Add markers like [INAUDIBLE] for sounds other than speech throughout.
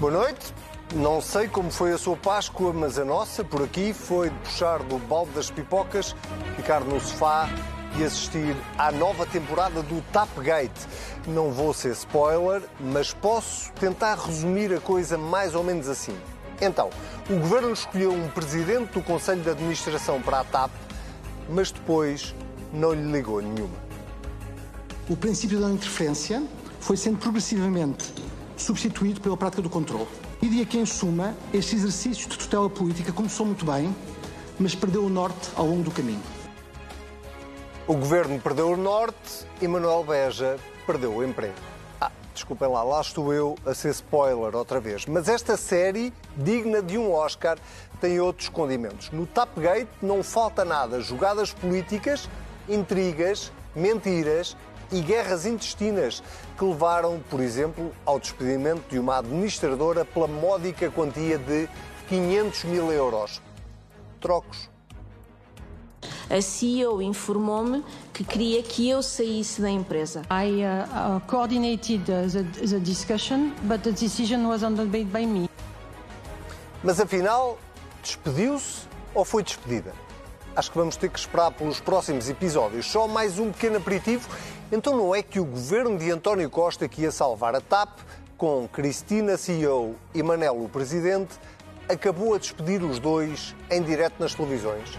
Boa noite. Não sei como foi a sua Páscoa, mas a nossa, por aqui, foi de puxar do balde das pipocas, ficar no sofá e assistir à nova temporada do Tapgate. Não vou ser spoiler, mas posso tentar resumir a coisa mais ou menos assim. Então, o governo escolheu um presidente do Conselho de Administração para a TAP, mas depois não lhe ligou nenhuma. O princípio da interferência foi sendo progressivamente substituído pela prática do controle. E de que, em suma, este exercício de tutela política começou muito bem, mas perdeu o norte ao longo do caminho. O governo perdeu o norte e Manuel Beja perdeu o emprego. Desculpem lá, lá estou eu a ser spoiler outra vez. Mas esta série, digna de um Oscar, tem outros condimentos. No Tapgate não falta nada. Jogadas políticas, intrigas, mentiras e guerras intestinas que levaram, por exemplo, ao despedimento de uma administradora pela módica quantia de 500 mil euros. Trocos. A CEO informou-me que queria que eu saísse da empresa. I uh, uh, coordinated the, the discussion, but the decision was made by me. Mas afinal, despediu-se ou foi despedida? Acho que vamos ter que esperar pelos próximos episódios. Só mais um pequeno aperitivo. Então não é que o governo de António Costa que ia salvar a TAP, com Cristina CEO e Manelo o presidente, acabou a despedir os dois em direto nas televisões?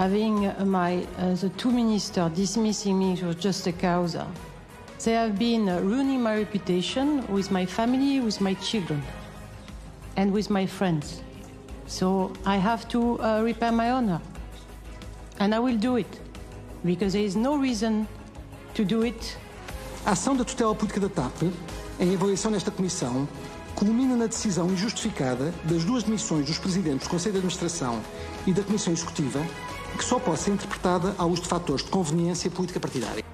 Having my uh, the two ministers dismissing me was just a causa. They have been uh, ruining my reputation with my family, with my children, and with my friends. So I have to uh, repair my honor. And I will do it. Because there is no reason to do it. A ação da tutela política da TAP, em avaliação nesta comissão, culmina na decisão injustificada das duas demissões dos presidentes do Conselho de Administração e da Comissão Executiva, que só pode ser interpretada à luz de fatores de conveniência política partidária.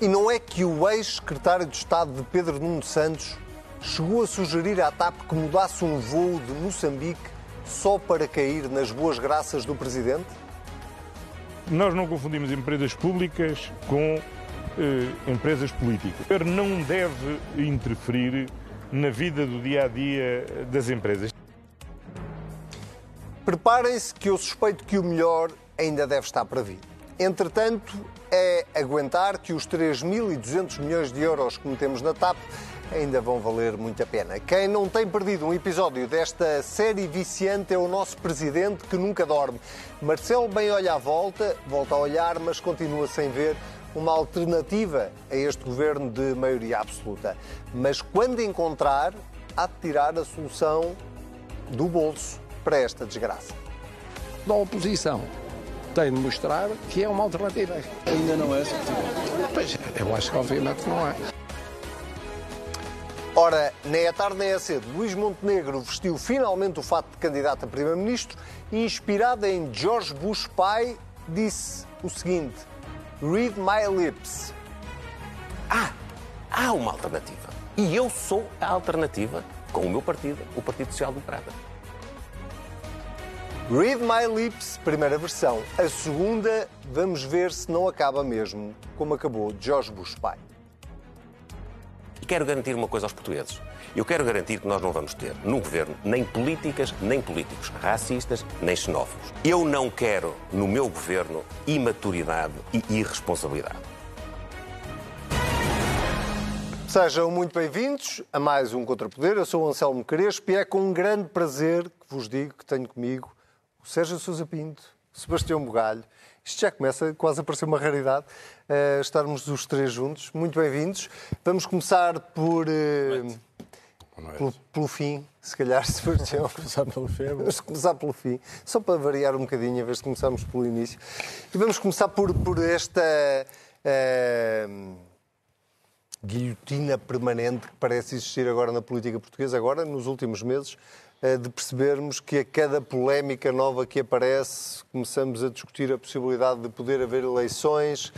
E não é que o ex-secretário de Estado de Pedro Nuno Santos chegou a sugerir à TAP que mudasse um voo de Moçambique só para cair nas boas graças do presidente? Nós não confundimos empresas públicas com eh, empresas políticas. O governo não deve interferir na vida do dia a dia das empresas. Preparem-se que eu suspeito que o melhor ainda deve estar para vir. Entretanto, é aguentar que os 3.200 milhões de euros que metemos na TAP ainda vão valer muito a pena. Quem não tem perdido um episódio desta série viciante é o nosso presidente que nunca dorme. Marcelo bem olha à volta, volta a olhar, mas continua sem ver uma alternativa a este governo de maioria absoluta. Mas quando encontrar, há de tirar a solução do bolso para esta desgraça. Da oposição tem de mostrar que é uma alternativa. Ainda não é Pois, eu acho que obviamente não é. Ora, nem é tarde nem é cedo, Luís Montenegro vestiu finalmente o fato de candidato a Primeiro-Ministro e, inspirado em George Bush pai, disse o seguinte: Read my lips. Ah, há uma alternativa. E eu sou a alternativa com o meu partido, o Partido Social Democrata. Read My Lips, primeira versão. A segunda, vamos ver se não acaba mesmo como acabou George Bush pai. E quero garantir uma coisa aos portugueses. Eu quero garantir que nós não vamos ter no governo nem políticas, nem políticos racistas, nem xenófobos. Eu não quero no meu governo imaturidade e irresponsabilidade. Sejam muito bem-vindos a mais um Contrapoder. Eu sou o Anselmo Crespo e é com um grande prazer que vos digo que tenho comigo Sérgio Sousa Pinto, Sebastião Bugalho. Isto já começa quase a parecer uma raridade, uh, estarmos os três juntos. Muito bem-vindos. Vamos começar por... Uh, pelo, pelo, fim, se calhar, [LAUGHS] Sebastião. Vamos começar pelo fim. Vamos começar pelo fim, só para variar um bocadinho, em vez de começarmos pelo início. E vamos começar por, por esta... Uh, guilhotina permanente que parece existir agora na política portuguesa, agora, nos últimos meses, de percebermos que a cada polémica nova que aparece, começamos a discutir a possibilidade de poder haver eleições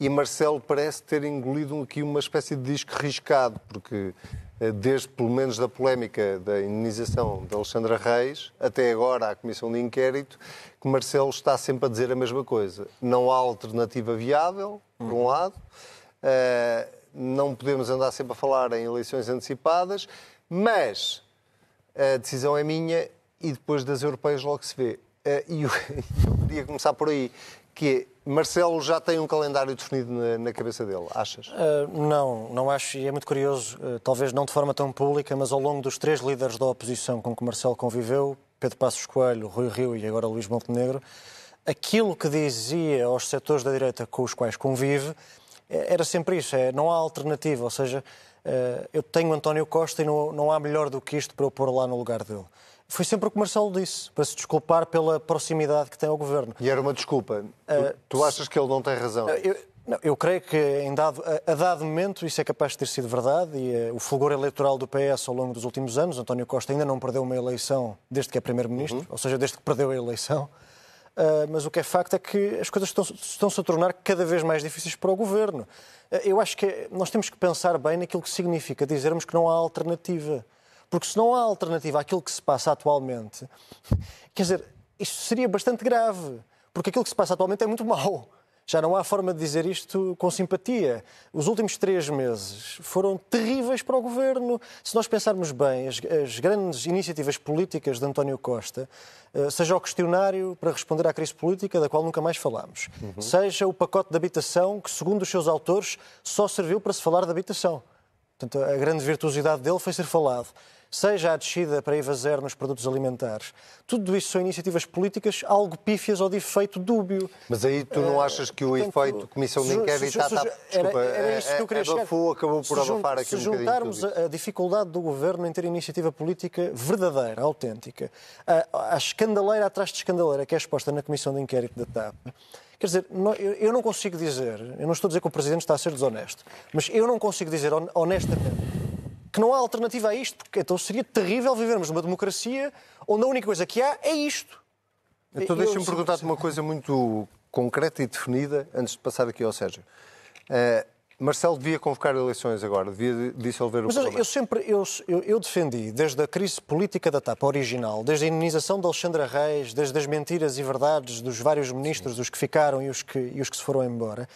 e Marcelo parece ter engolido aqui uma espécie de disco riscado, porque eh, desde pelo menos da polémica da indenização de Alexandra Reis até agora à Comissão de Inquérito, que Marcelo está sempre a dizer a mesma coisa. Não há alternativa viável, por um lado, uh, não podemos andar sempre a falar em eleições antecipadas, mas a decisão é minha e depois das europeias logo se vê. Uh, e [LAUGHS] eu, queria começar por aí, que é Marcelo já tem um calendário definido na, na cabeça dele, achas? Uh, não, não acho, e é muito curioso, uh, talvez não de forma tão pública, mas ao longo dos três líderes da oposição com que Marcelo conviveu, Pedro Passos Coelho, Rui Rio e agora Luís Montenegro, aquilo que dizia aos setores da direita com os quais convive eh, era sempre isso, é, não há alternativa, ou seja, eu tenho António Costa e não, não há melhor do que isto para eu pôr lá no lugar dele. Foi sempre o que Marcelo disse, para se desculpar pela proximidade que tem ao governo. E era uma desculpa. Uh, tu, achas que ele não tem razão? Uh, eu, não, eu creio que em dado, a, a, dado momento isso é capaz de ter sido verdade e uh, o fulgor eleitoral do PS ao longo dos últimos anos, António Costa ainda não perdeu uma eleição desde que é Primeiro-Ministro, uhum. ou seja, desde que perdeu a eleição. Uh, mas o que é facto é que as coisas estão, estão-se a tornar cada vez mais difíceis para o governo. Uh, eu acho que nós temos que pensar bem naquilo que significa dizermos que não há alternativa. Porque se não há alternativa àquilo que se passa atualmente, [LAUGHS] quer dizer, isto seria bastante grave. Porque aquilo que se passa atualmente é muito mau. Já não há forma de dizer isto com simpatia. Os últimos três meses foram terríveis para o governo. Se nós pensarmos bem, as, as grandes iniciativas políticas de António Costa, uh, seja o questionário para responder à crise política, da qual nunca mais falámos, uhum. seja o pacote de habitação, que, segundo os seus autores, só serviu para se falar de habitação. Portanto, a grande virtuosidade dele foi ser falado seja a descida para IVA zero nos produtos alimentares. Tudo isso são iniciativas políticas algo pífias ou de efeito dúbio. Mas aí tu não eh, achas que o Portanto, efeito Comissão de Inquérito está... Desculpa, era, isso que eu queria abafou, acabou por abafar aqui Se juntarmos a, a dificuldade do Governo em ter iniciativa política verdadeira, autêntica, a, a escandaleira atrás de escandaleira que é exposta na Comissão de Inquérito da TAP, Quer dizer, eu não consigo dizer, eu não estou a dizer que o Presidente está a ser desonesto, mas eu não consigo dizer honestamente que não há alternativa a isto, porque então seria terrível vivermos numa democracia onde a única coisa que há é isto. Então deixa-me perguntar-te uma coisa muito concreta e definida antes de passar aqui ao Sérgio. Uh, Marcelo devia convocar eleições agora, devia dissolver o Mas Parlamento. eu sempre eu, eu, eu, defendi, desde a crise política da TAP original, desde a indenização de Alexandra Reis, desde as mentiras e verdades dos vários ministros, Sim. os que ficaram e os que, e os que se foram embora,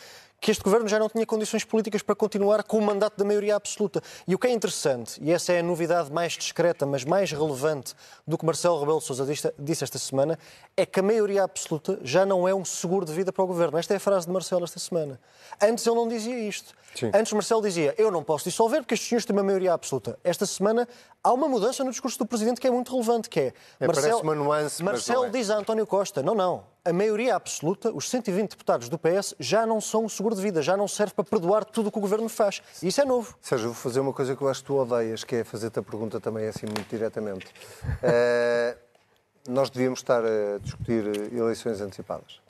que este governo já não tinha condições políticas para continuar com o mandato da maioria absoluta. E o que é interessante, e essa é a novidade mais discreta, mas mais relevante do que Marcelo Rebelo de Sousa disse esta semana, é que a maioria absoluta já não é um seguro de vida para o governo. Esta é a frase de Marcelo esta semana. Antes ele não dizia isto. Sim. Antes Marcelo dizia, eu não posso dissolver porque estes senhores têm uma maioria absoluta. Esta semana há uma mudança no discurso do Presidente que é muito relevante, que é... é Marcelo, uma nuance, Marcelo é. diz a António Costa, não, não, a maioria absoluta, os 120 deputados do PS, já não são um seguro de vida, já não serve para perdoar tudo o que o Governo faz. E isso é novo. Sérgio, vou fazer uma coisa que eu acho que tu odeias, que é fazer-te a pergunta também assim muito diretamente. Uh, [LAUGHS] nós devíamos estar a discutir eleições antecipadas,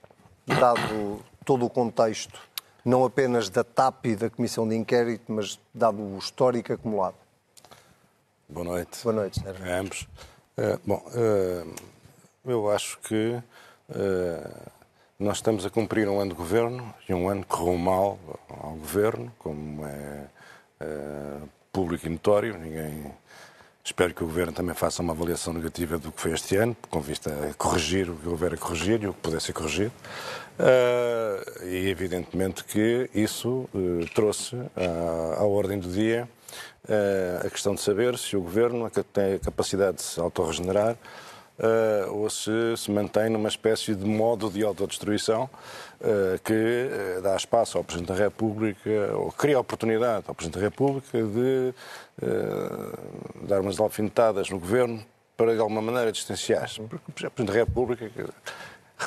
dado todo o contexto, não apenas da TAP e da Comissão de Inquérito, mas dado o histórico acumulado. Boa noite. Boa noite, Sérgio. A ambos. Uh, bom, uh, eu acho que eh, nós estamos a cumprir um ano de governo e um ano que correu mal ao governo, como é, é público e notório. Ninguém. Espero que o Governo também faça uma avaliação negativa do que foi este ano, com vista a corrigir o que houver a corrigir e o que puder ser corrigido. Uh, e evidentemente que isso uh, trouxe à, à, ordem do dia uh, a questão de saber se o Governo tem a capacidade de se autorregenerar uh, ou se se mantém numa espécie de modo de autodestruição uh, que uh, dá espaço ao Presidente da República, ou cria oportunidade ao Presidente da República de dar umas alfinetadas no Governo para, de alguma maneira, distanciar-se. Porque o Presidente da República,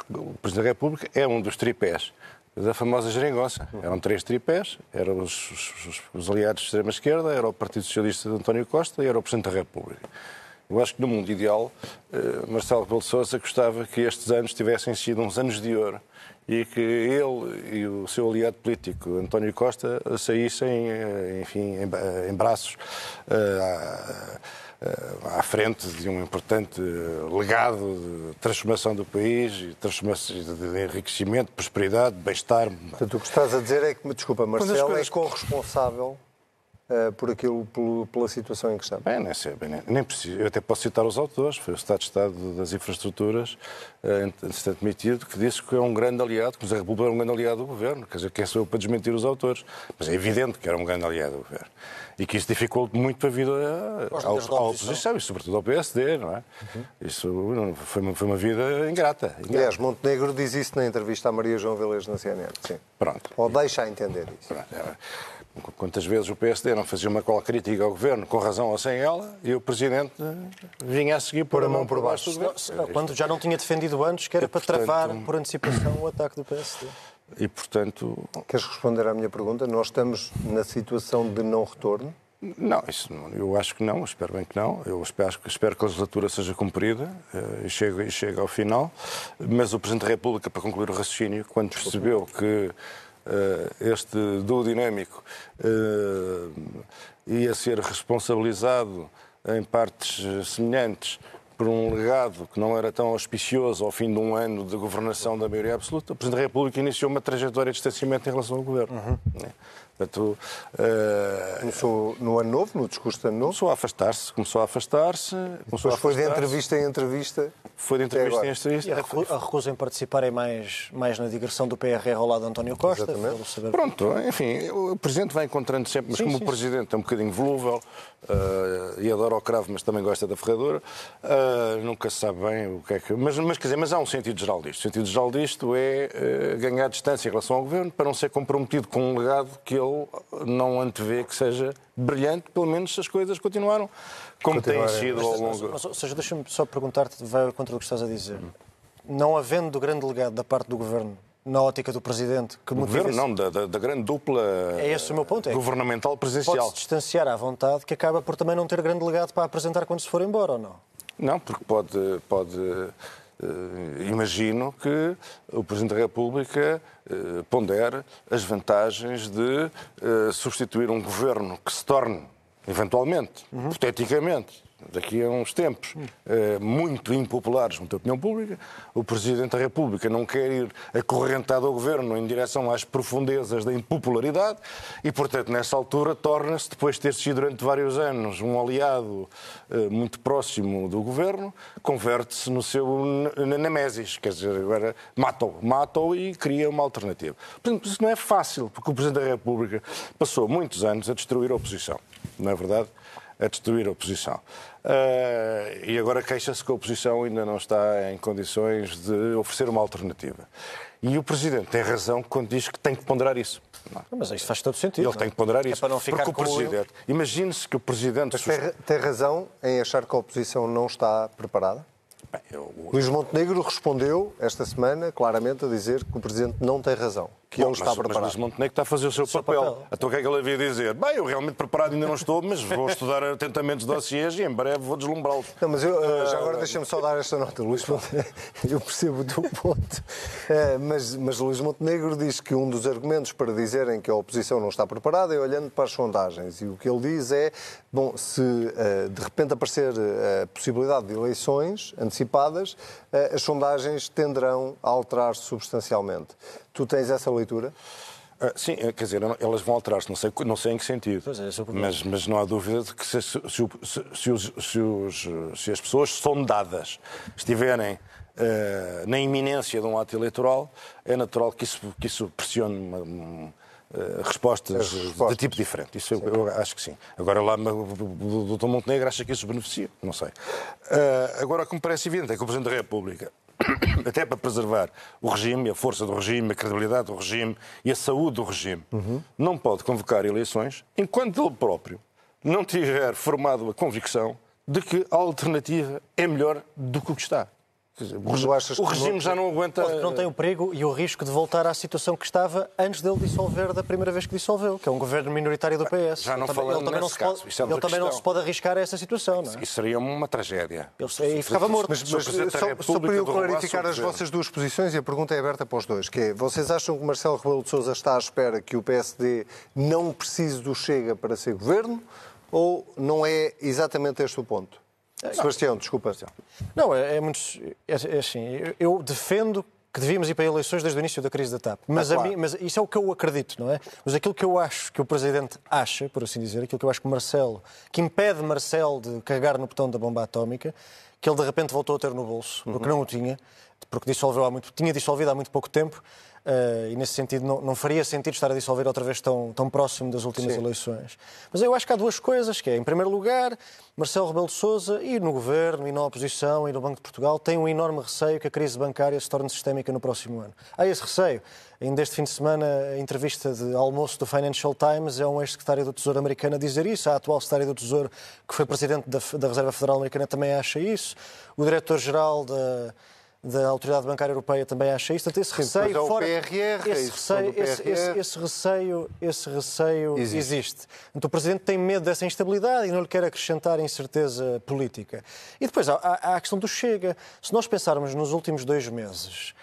o Presidente da República é um dos tripés da famosa geringonça. Eram três tripés, eram os, os, os aliados de extrema-esquerda, era o Partido Socialista de António Costa e era o Presidente da República. Eu acho que no mundo ideal, eh, Marcelo Rebelo de Sousa gostava que estes anos tivessem sido uns anos de ouro e que ele e o seu aliado político, António Costa, saíssem, eh, enfim, em braços eh, à frente de um importante legado de transformação do país, de enriquecimento, de prosperidade, de bem-estar. Portanto, o que estás a dizer é que, desculpa, Marcelo é corresponsável uh, por aquilo, pelo, pela situação em que está? Bem, nem, sei, bem, nem, nem preciso. Eu até posso citar os autores. Foi o Estado de Estado das Infraestruturas, uh, instante emitido, que disse que é um grande aliado, que o José República é um grande aliado do Governo. Quer dizer, quem sou eu para desmentir os autores? Mas é evidente que era um grande aliado do Governo. E que isso dificulta muito a vida à, oposição e, sobretudo, ao PSD, não é? Uhum. Isso foi uma, foi uma vida ingrata. ingrata. Aliás, Montenegro diz isso na entrevista à Maria João Velez na CNN. Sim. Pronto. Ou deixa entender isso. Pronto. Quantas vezes o PSD não fazia uma cola crítica ao governo, com razão ou sem ela, e o presidente vinha a seguir por, a mão por baixo. quando já não tinha defendido antes, que era e, para portanto, travar por antecipação o ataque do PSD. E, portanto. Queres responder à minha pergunta? Nós estamos na situação de não retorno? Não, isso não, eu acho que não, espero bem que não. Eu espero, espero que a legislatura seja cumprida uh, e, chegue, e chegue ao final. Mas o Presidente da República, para concluir o raciocínio, quando percebeu que este duo dinâmico eh, ia ser responsabilizado em partes semelhantes por um legado que não era tão auspicioso ao fim de um ano de governação da maioria absoluta, o Presidente da República iniciou uma trajetória de distanciamento em relação ao governo. Uhum. Portanto, uh, começou no ano novo, no discurso de ano novo? Começou a afastar-se, começou a afastar-se. Depois foi de entrevista em entrevista. Foi de entrevista em entrevista. E a, recu a recusa em participar é mais, mais na digressão do PRR ao lado de António Costa. Saber... Pronto, enfim, o Presidente vai encontrando sempre, mas sim, como sim, o Presidente é um bocadinho volúvel uh, e adora o cravo, mas também gosta da ferradura, uh, nunca se sabe bem o que é que. Mas, mas, quer dizer, mas há um sentido geral disto. O sentido geral disto é ganhar distância em relação ao Governo para não ser comprometido com um legado que ele não antevê que seja brilhante, pelo menos se as coisas continuaram como têm sido ao longo. Mas, ou seja, deixa-me só perguntar-te, vai contra o que estás a dizer. Não havendo grande legado da parte do governo na ótica do Presidente que motiva... Governo, não, da, da, da, grande dupla é esse o meu ponto, é governamental presidencial. Pode-se distanciar à vontade, que acaba por também não ter grande legado para apresentar quando se for embora, ou não? Não, porque pode, pode Uh, imagino que o Presidente da República uh, pondere as vantagens de uh, substituir um governo que se torne, eventualmente, uhum. hipoteticamente, daqui a uns tempos, eh, muito impopulares junto à opinião pública. O Presidente da República não quer ir acorrentado ao Governo em direção às profundezas da impopularidade e, portanto, nessa altura, torna-se, depois de ter sido durante vários anos um aliado eh, muito próximo do Governo, converte-se no seu nemesis, quer dizer, agora mata-o, mata-o e cria uma alternativa. Portanto, isso não é fácil, porque o Presidente da República passou muitos anos a destruir a oposição, não é verdade? A destruir a oposição. Uh, e agora queixa-se que a oposição ainda não está em condições de oferecer uma alternativa. E o Presidente tem razão quando diz que tem que ponderar isso. Não. Mas isso faz todo sentido. Ele tem que ponderar é isso. É para não ficar porque o Presidente. Imagine-se que o Presidente. Mas tem, tem razão em achar que a oposição não está preparada? Bem, eu... Luís Montenegro respondeu esta semana claramente a dizer que o Presidente não tem razão que Bom, ele está mas, preparado. Mas Montenegro está a fazer o seu, o seu papel. papel. Então o que é que ele havia dizer? Bem, eu realmente preparado ainda não estou, mas vou estudar atentamente os dossiês e em breve vou deslumbrá-los. Não, mas eu, uh, já agora deixa-me só dar esta nota, Luís Montenegro. [LAUGHS] Eu percebo o teu ponto. Uh, mas, mas Luís Montenegro diz que um dos argumentos para dizerem que a oposição não está preparada é olhando para as sondagens. E o que ele diz é, bom, se uh, de repente aparecer a possibilidade de eleições antecipadas, as sondagens tenderão a alterar-se substancialmente. Tu tens essa leitura? Uh, sim, eh, quer dizer, elas vão alterar-se, não sei, não sei em que sentido. É, mas, mas não há dúvida de que se, se, se, os, os, se as pessoas sondadas estiverem uh, na iminência de um ato eleitoral, é natural que isso, que isso pressione uma, uma, respostas, respostas, de tipo diferente. Isso eu, eu, acho que sim. Agora lá o Dr. Montenegro acha que isso beneficia, não sei. agora, o que me parece evidente é que o Presidente da República [COUGHS] até para preservar o regime, a força do regime, a credibilidade do regime e a saúde do regime, uhum. não pode convocar eleições enquanto ele próprio não tiver formado a convicção de que a alternativa é melhor do que o que está. Dizer, o, regime não, já não aguenta. Não tem o perigo e o risco de voltar à situação que estava antes dele dissolver da primeira vez que dissolveu, que é um governo minoritário do PS. Já não ele também, não se, pode, é ele também não se pode arriscar a essa situação. Não é? Isso seria uma tragédia. Ele, e ficava morto. Mas, mas só, só para eu clarificar as vossas duas posições e a pergunta é aberta para os dois, que é, vocês acham que Marcelo Rebelo de Sousa está à espera que o PSD não precise do Chega para ser governo ou não é exatamente este o ponto? Sebastião, desculpa. Não, é, é muito. É, é assim, eu defendo que devíamos ir para eleições desde o início da crise da TAP. Mas, Ah, claro. mim, mas isso é o que eu acredito, não é? Mas aquilo que eu acho que o Presidente acha, por assim dizer, aquilo que eu acho que Marcelo, que impede Marcelo de carregar no botão da bomba atómica, que ele de repente voltou a ter no bolso, porque não o tinha, porque dissolveu há muito, tinha dissolvido há muito pouco tempo, eh, e nesse sentido não, não faria sentido estar a dissolver outra vez tão, tão próximo das últimas Sim. eleições. Mas eu acho que há duas coisas, que é, em primeiro lugar, Marcelo Rebelo de Sousa e no Governo, e na oposição, e no Banco de Portugal, têm um enorme receio que a crise bancária se torne sistémica no próximo ano. Há esse receio. Ainda este fim de semana, a entrevista de almoço do Financial Times é um ex-secretário do Tesouro americano a dizer isso. A atual secretária do Tesouro, que foi presidente da, da Reserva Federal Americana, também acha isso. O diretor-geral da da Autoridade Bancária Europeia também acha isso. Portanto, esse Sim, receio mas é o fora, PRR, a esse receio, do esse, PRR. esse- esse receio, esse receio Existe. existe. Então, o Presidente tem medo dessa instabilidade e não lhe quer acrescentar incerteza política. E depois há, há- há a questão do Chega. Se nós pensarmos nos últimos dois meses,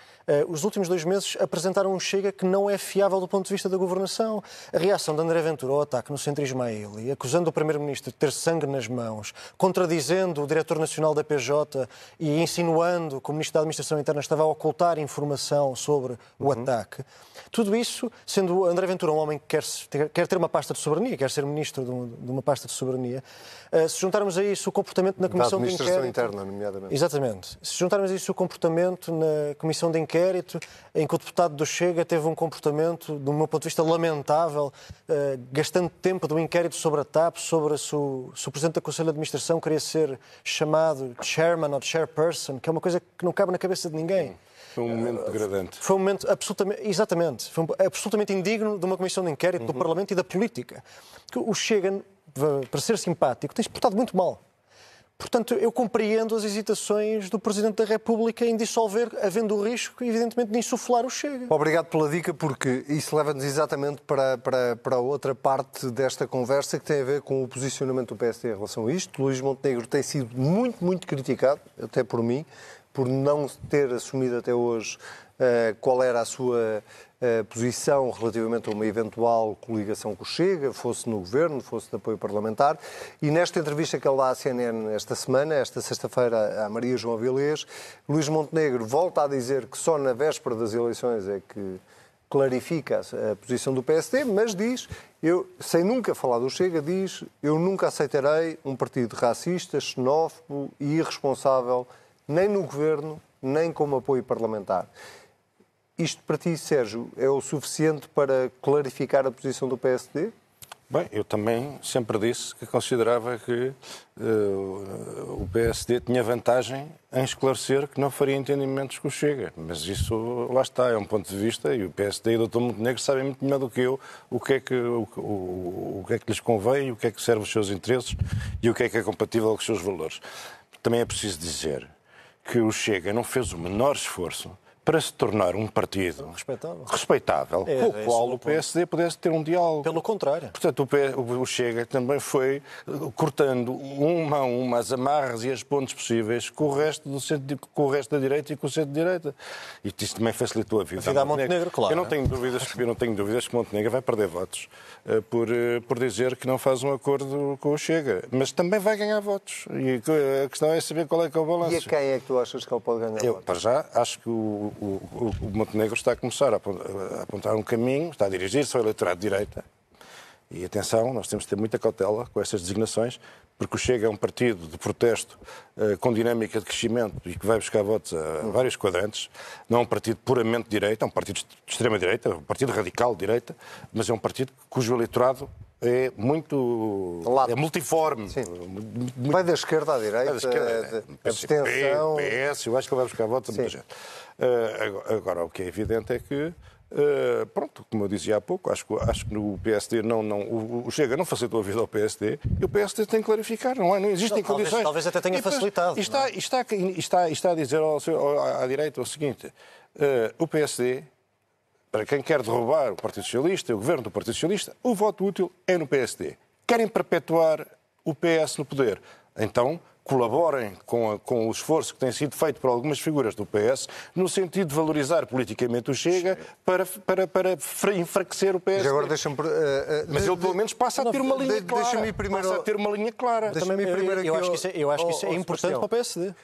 os últimos dois meses apresentaram um Chega que não é fiável do ponto de vista da governação. A reação de André Ventura ao ataque no centrismo a ele, acusando o Primeiro-Ministro de ter sangue nas mãos, contradizendo o Diretor Nacional da PJ e insinuando que o Ministro da Administração Interna estava a ocultar informação sobre o ataque. Tudo isso, sendo André Ventura um homem que quer, ter- quer ter uma pasta de soberania, quer ser Ministro de, um- de uma pasta de soberania, eh, se juntarmos a isso o comportamento na Comissão de administração Inquérito... interna, nomeadamente. Exatamente. Se juntarmos isso o comportamento na Comissão de Inquérito, em que o deputado do Chega teve um comportamento, do meu ponto de vista, lamentável, eh, gastando tempo do inquérito sobre a TAP, sobre se o, se o Presidente do Conselho de Administração queria ser chamado Chairman ou Chairperson, que é uma coisa que não cabe na cabeça de ninguém. Foi um momento degradante. Foi um momento absolutamente, exatamente, foi um- absolutamente indigno de uma comissão de inquérito Uhum. do Parlamento e da política. O Chega, para ser simpático, tem-se portado muito mal. Portanto, eu compreendo as hesitações do Presidente da República em dissolver, havendo o risco, evidentemente, de insuflar o Chega. Obrigado pela dica, porque isso leva-nos exatamente para, para, para outra parte desta conversa que tem a ver com o posicionamento do PSD em relação a isto. Luís Montenegro tem sido muito, muito criticado, até por mim, por não ter assumido até hoje eh, qual era a sua posição relativamente a uma eventual coligação com o Chega, fosse no governo, fosse de apoio parlamentar. E nesta entrevista que ele dá à CNN esta semana, esta sexta-feira, à Maria João Vilês, Luís Montenegro volta a dizer que só na véspera das eleições é que clarifica a posição do PSD, mas diz, eu, sem nunca falar do Chega, diz eu nunca aceitarei um partido racista, xenófobo e irresponsável, nem no governo, nem como apoio parlamentar. Isto para ti, Sérgio, é o suficiente para clarificar a posição do PSD? Bem, eu também sempre disse que considerava que eh, o PSD tinha vantagem em esclarecer que não faria entendimentos com o Chega. Mas isso, lá está, é um ponto de vista e o PSD e o Dr. Montenegro sabem muito melhor do que eu o que, é que, o, o- o que é que lhes convém, o que é que serve os seus interesses e o que é que é compatível com os seus valores. Também é preciso dizer que o Chega não fez o menor esforço para se tornar um partido Respeitável. respeitável É, com é o esse qual o. PSD pudesse ter um diálogo. Pelo contrário. Portanto, o o Chega também foi eh, cortando uma a uma as amarras e as pontes possíveis com o resto, do centro, com o resto da direita e com o centro-direita. E isso também facilitou a vida, A vida a Montenegro, claro. Eu não tenho dúvidas, eu não tenho dúvidas que Montenegro vai perder votos eh, por, eh, por dizer que não faz um acordo com o Chega. Mas também vai ganhar votos. E a questão é saber qual é que é o balanço. E a quem é que tu achas que ele pode ganhar? Eu, votos? para já, acho que o, o- o Montenegro está a começar a apon- a apontar um caminho, está a dirigir-se ao eleitorado de direita. E atenção, nós temos de ter muita cautela com essas designações, porque o Chega é um partido de protesto eh, com dinâmica de crescimento e que vai buscar votos a vários quadrantes. Não é um partido puramente de direita, é um partido de extrema-direita, é um partido radical de direita, mas é um partido cujo eleitorado é muito. É multiforme. Sim. Muito- Vai da esquerda à direita, da esquerda, é, abstenção. PS, eu acho que vai buscar votos a muita gente. Eh, agora, o que é evidente é que, eh, pronto, como eu dizia há pouco, acho que, acho que no PSD não, não, o, o Chega não facilitou a vida ao PSD e o PSD tem que clarificar, não, é? não existem Não, talvez- condições. talvez até tenha E facilitado, E está, é? está, está, está a dizer ao ao- à direita o seguinte: eh, o PSD para quem quer derrubar o Partido Socialista, o governo do Partido Socialista, o voto útil é no PSD. Querem perpetuar o PS no poder. Então, colaborem com, a, com, o esforço que tem sido feito por algumas figuras do PS no sentido de valorizar politicamente o Chega para, para, para enfraquecer o PS. Mas agora deixa-me... Uh, uh, Mas ele pelo menos passa a ter uma linha clara. Deixa-me primeiro... Passa a ter uma linha clara. Também, primeiro eu, eu, acho que isso é, eu acho que isso é importante para o PSD. Uh,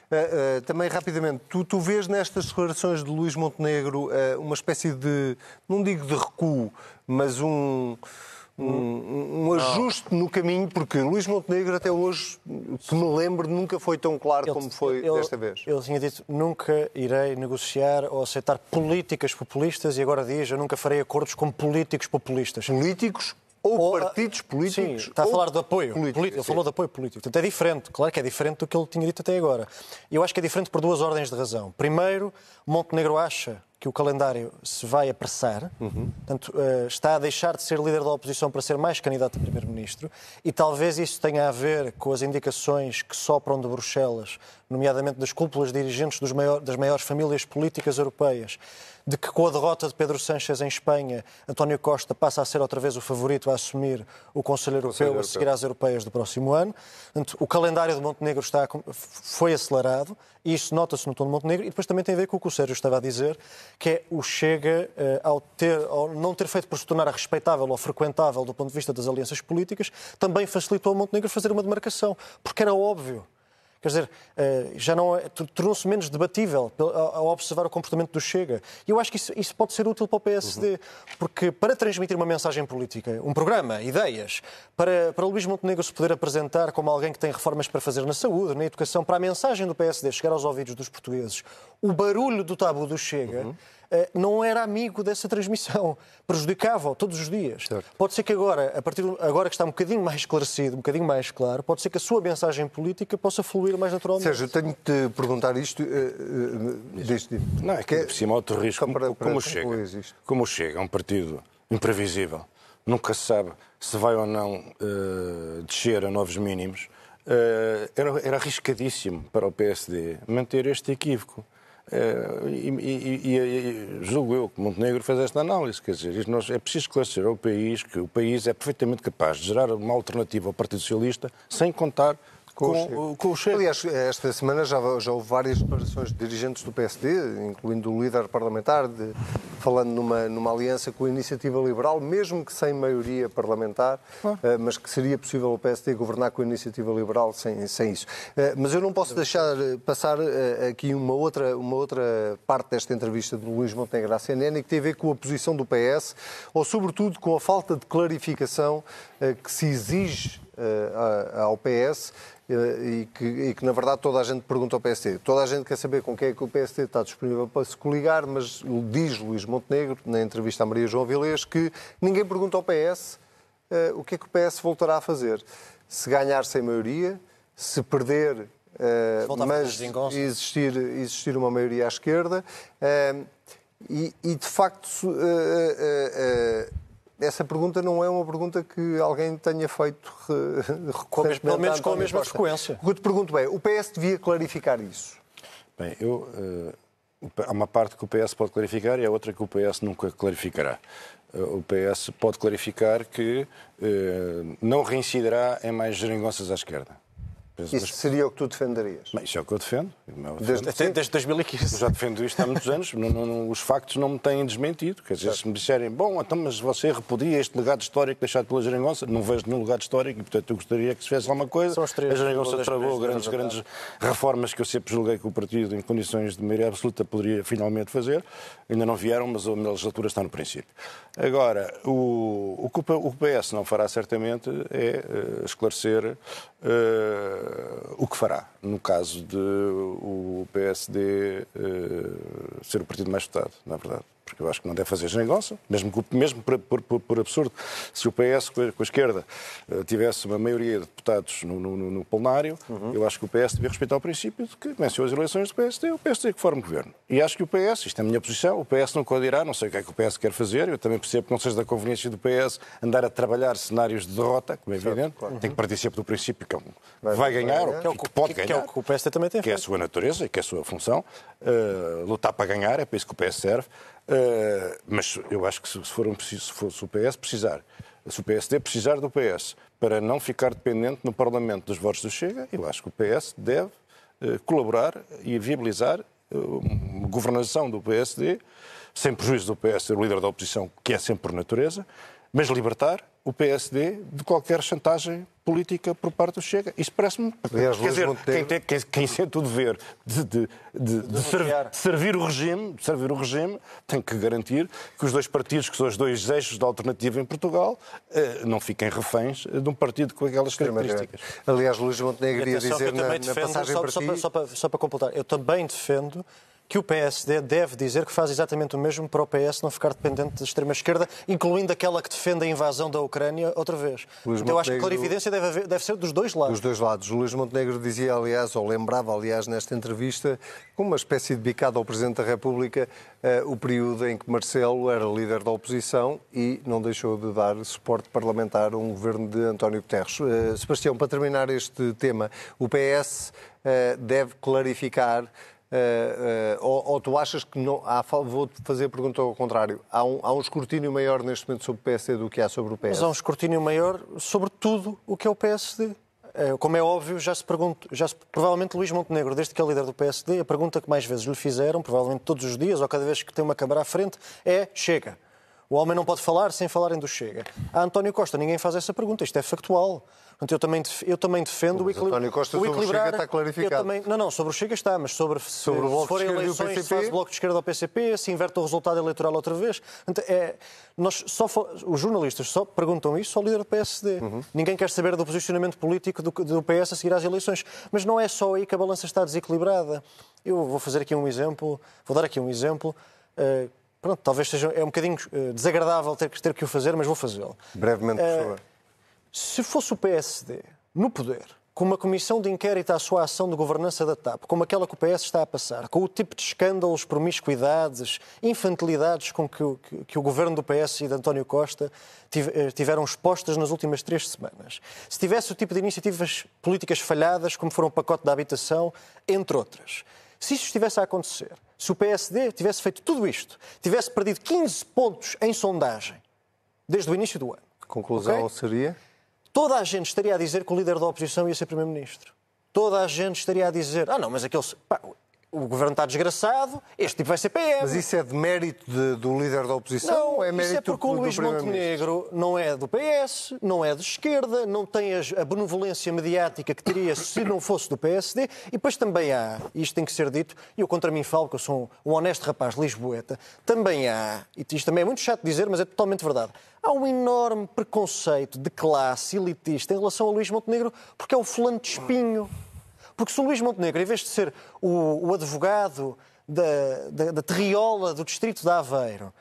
também rapidamente, tu, tu vês nestas declarações de Luís Montenegro uma espécie de, não digo de recuo, mas um um, um ajuste no caminho, porque Luís Montenegro até hoje, que me lembro, nunca foi tão claro ele, como foi ele, desta vez. Ele tinha dito, nunca irei negociar ou aceitar políticas populistas e agora diz, eu nunca farei acordos com políticos populistas. Políticos ou, ou partidos políticos. Sim, está a falar de apoio político. Ele falou de apoio político. Portanto, é diferente. Claro que é diferente do que ele tinha dito até agora. Eu acho que é diferente por duas ordens de razão. Primeiro, Montenegro acha que o calendário se vai apressar, uhum. portanto, uh, está a deixar de ser líder da oposição para ser mais candidato a primeiro-ministro, e talvez isso tenha a ver com as indicações que sopram de Bruxelas, nomeadamente das cúpulas dirigentes maior, das maiores famílias políticas europeias, de que com a derrota de Pedro Sánchez em Espanha, António Costa passa a ser outra vez o favorito a assumir o Conselho Europeu, Conselho a seguir às europeias do próximo ano. Portanto, o calendário de Montenegro está, foi acelerado, e isso nota-se no tom de Montenegro, e depois também tem a ver com o que o Sérgio estava a dizer, que é o Chega, eh, ao, ter, ao não ter feito por se tornar respeitável ou frequentável do ponto de vista das alianças políticas, também facilitou a Montenegro fazer uma demarcação, porque era óbvio Quer dizer, eh, já não é, tornou-se menos debatível ao observar o comportamento do Chega. E eu acho que isso, isso pode ser útil para o PSD, porque para transmitir uma mensagem política, um programa, ideias, para, para Luís Montenegro se poder apresentar como alguém que tem reformas para fazer na saúde, na educação, para a mensagem do PSD chegar aos ouvidos dos portugueses, o barulho do tabu do Chega. Uhum não era amigo dessa transmissão, [LAUGHS] prejudicava-o todos os dias. Certo. Pode ser que agora, a partir de, agora que está um bocadinho mais esclarecido, um bocadinho mais claro, pode ser que a sua mensagem política possa fluir mais naturalmente. Sérgio, tenho de te perguntar isto. Uh, uh, não, é que, por cima, outro risco, como, para, para como, chega, como chega, é um partido imprevisível, nunca se sabe se vai ou não uh, descer a novos mínimos, uh, era, era arriscadíssimo para o PSD manter este equívoco. Uh, e, e, e, julgo eu que Montenegro fez esta análise, quer dizer, nós, é preciso esclarecer ao país que o país é perfeitamente capaz de gerar uma alternativa ao Partido Socialista sem contar com, com, o Chega. Aliás, esta semana já, já houve várias declarações de dirigentes do PSD, incluindo o líder parlamentar, de, falando numa, numa aliança com a Iniciativa Liberal, mesmo que sem maioria parlamentar, ah. uh, mas que seria possível o PSD governar com a Iniciativa Liberal sem, sem isso. Uh, mas eu não posso deixar passar uh, aqui uma outra, uma outra parte desta entrevista de Luís Montenegro à CNN que tem a ver com a posição do PS, ou sobretudo com a falta de clarificação que se exige ao PS e que, e que, na verdade, toda a gente pergunta ao PSD. Toda a gente quer saber com quem é que o PSD está disponível para se coligar, mas diz Luís Montenegro, na entrevista a Maria João Vilês, que ninguém pergunta ao PS uh, o que é que o PS voltará a fazer. Se ganhar sem maioria, se perder, uh, mas existir, existir uma maioria à esquerda. Uh, e, e, de facto, essa pergunta não é uma pergunta que alguém tenha feito recorrentemente. [LAUGHS] Pelo menos com a mesma Costa. frequência. O que eu te pergunto é, o PS devia clarificar isso? Bem, eu... Uh, há uma parte que o PS pode clarificar e há outra que o PS nunca clarificará. Uh, o PS pode clarificar que uh, não reincidirá em mais geringonças à esquerda. Isso seria o que tu defenderias? Bem, isso é o que eu defendo. Desde, até desde 2015. Eu já defendo isto há muitos anos. não, não, os factos não me têm desmentido. Quer dizer, certo. se me disserem, bom, então, mas você repudia este legado histórico deixado pela Jeringonça, não vejo nenhum legado histórico e, portanto, eu gostaria que se fizesse alguma coisa. São a Jeringonça travou grandes, grandes reformas que eu sempre julguei que o partido, em condições de maioria absoluta, poderia finalmente fazer. Ainda não vieram, mas a minha legislatura está no princípio. Agora, o, o que o PS não fará certamente é uh, esclarecer uh, o que fará no caso de o PSD uh, eh, ser o partido mais votado, na verdade porque eu acho que não deve fazer geringonça, mesmo, mesmo por, por, por, absurdo, se o PS com a, com a esquerda uh, tivesse uma maioria de deputados no, no, no plenário, uhum. eu acho que o PS devia respeitar o princípio de que venceu as eleições do PSD, o PSD que forma governo. E acho que o PS, isto é a minha posição, o PS não codirá, não sei o que é que o PS quer fazer, eu também percebo que não seja da conveniência do PS andar a trabalhar cenários de derrota, como é evidente, claro. tem que partir do princípio que vai, vai ganhar, ou que, é que, pode ganhar, que é o que o PS também tem que é a sua natureza e que é a sua função, uh, lutar para ganhar, é para isso que o PS serve. Uh, mas eu acho que se, for um, se o PS precisar, se o PSD precisar do PS para não ficar dependente no Parlamento dos votos do Chega. Eu acho que o PS deve eh, colaborar e viabilizar eh, uma governação do PSD, sem prejuízo do PS ser o líder da oposição, que é sempre por natureza, mas libertar o PSD de qualquer chantagem política por parte do Chega. Isso parece-me. Aliás, Quer Luís dizer, Montenegro- quem, tem, quem, quem sente o dever de, de, de, de ser- denunciar. de servir o regime, servir o regime, tem que garantir que os dois partidos, que são os dois eixos da alternativa em Portugal, eh, não fiquem reféns de um partido com aquelas características. Aliás, Luís Montenegro iria que dizer eu na, também na defendo, passagem só, para só ti... para, só, para, só para completar, eu também defendo que o PSD deve dizer que faz exatamente o mesmo para o PS não ficar dependente da extrema-esquerda, incluindo aquela que defende a invasão da Ucrânia outra vez. Luís Então, eu acho que a Montenegro- clarividência deve, haver- deve ser dos dois lados. Dos dois lados. Luís Montenegro dizia, aliás, ou lembrava, aliás, nesta entrevista, com uma espécie de bicada ao Presidente da República, eh, o período em que Marcelo era líder da oposição e não deixou de dar suporte parlamentar a um governo de António Guterres. Eh, Sebastião, para terminar este tema, o PS eh, deve clarificar. Eh, eh, ou, ou tu achas que não. Há, vou-te fazer a pergunta ao contrário. Há um, há um escrutínio maior neste momento sobre o PSD do que há sobre o PS? Mas há um escrutínio maior sobre tudo o que é o PSD. Eh, Como é óbvio, já se pergunta, já se, provavelmente Luís Montenegro, desde que é líder do PSD, a pergunta que mais vezes lhe fizeram, provavelmente todos os dias ou cada vez que tem uma câmara à frente, é chega. O homem não pode falar sem falarem do chega. A António Costa ninguém faz essa pergunta, isto é factual. Portanto, eu também, eu também defendo o Mas equilíbrio. António Costa sobre o Chega está clarificado. Também, não, não, sobre o Chega está, mas sobre, se, Sobre o Bloco se forem o eleições, se faz Bloco de Esquerda ao PCP, se inverte o resultado eleitoral outra vez. Portanto, é, nós só, os jornalistas só perguntam isso ao líder do PSD. Uhum. Ninguém quer saber do posicionamento político do, do PS a seguir às eleições. Mas não é só aí que a balança está desequilibrada. Eu vou fazer aqui um exemplo, vou dar aqui um exemplo. eh, pronto, talvez seja é um bocadinho eh, desagradável ter, que- ter que o fazer, mas vou fazê-lo. Brevemente, por Eh, favor. Se fosse o PSD no poder, com uma comissão de inquérito à sua ação de governança da TAP, como aquela que o PS está a passar, com o tipo de escândalos, promiscuidades, infantilidades com que, o- que- que o governo do PS e de António Costa eh, tiveram expostas nas últimas três semanas, se tivesse o tipo de iniciativas políticas falhadas, como foram o pacote da habitação, entre outras, se isso estivesse a acontecer, se o PSD tivesse feito tudo isto, tivesse perdido 15 pontos em sondagem desde o início do ano, Conclusão ok? seria? Toda a gente estaria a dizer que o líder da oposição ia ser Primeiro-Ministro. Toda a gente estaria a dizer: ah, não, mas aquele. pá, o governo está desgraçado, este tipo vai ser PM. Mas isso é de mérito de- do líder da oposição Não, é isso mérito é porque o Luís? Montenegro não é do PS, não é de esquerda, não tem a benevolência mediática que teria se não fosse do PSD. E depois também há, e isto tem que ser dito, e eu contra mim falo que eu sou um, honesto rapaz Lisboeta, também há, e isto também é muito chato de dizer, mas é totalmente verdade, há um enorme preconceito de classe elitista em relação a Luís Montenegro porque é o fulano de espinho. Porque se o Luís Montenegro, em vez de ser o, o advogado da, da, da terriola do distrito de Aveiro,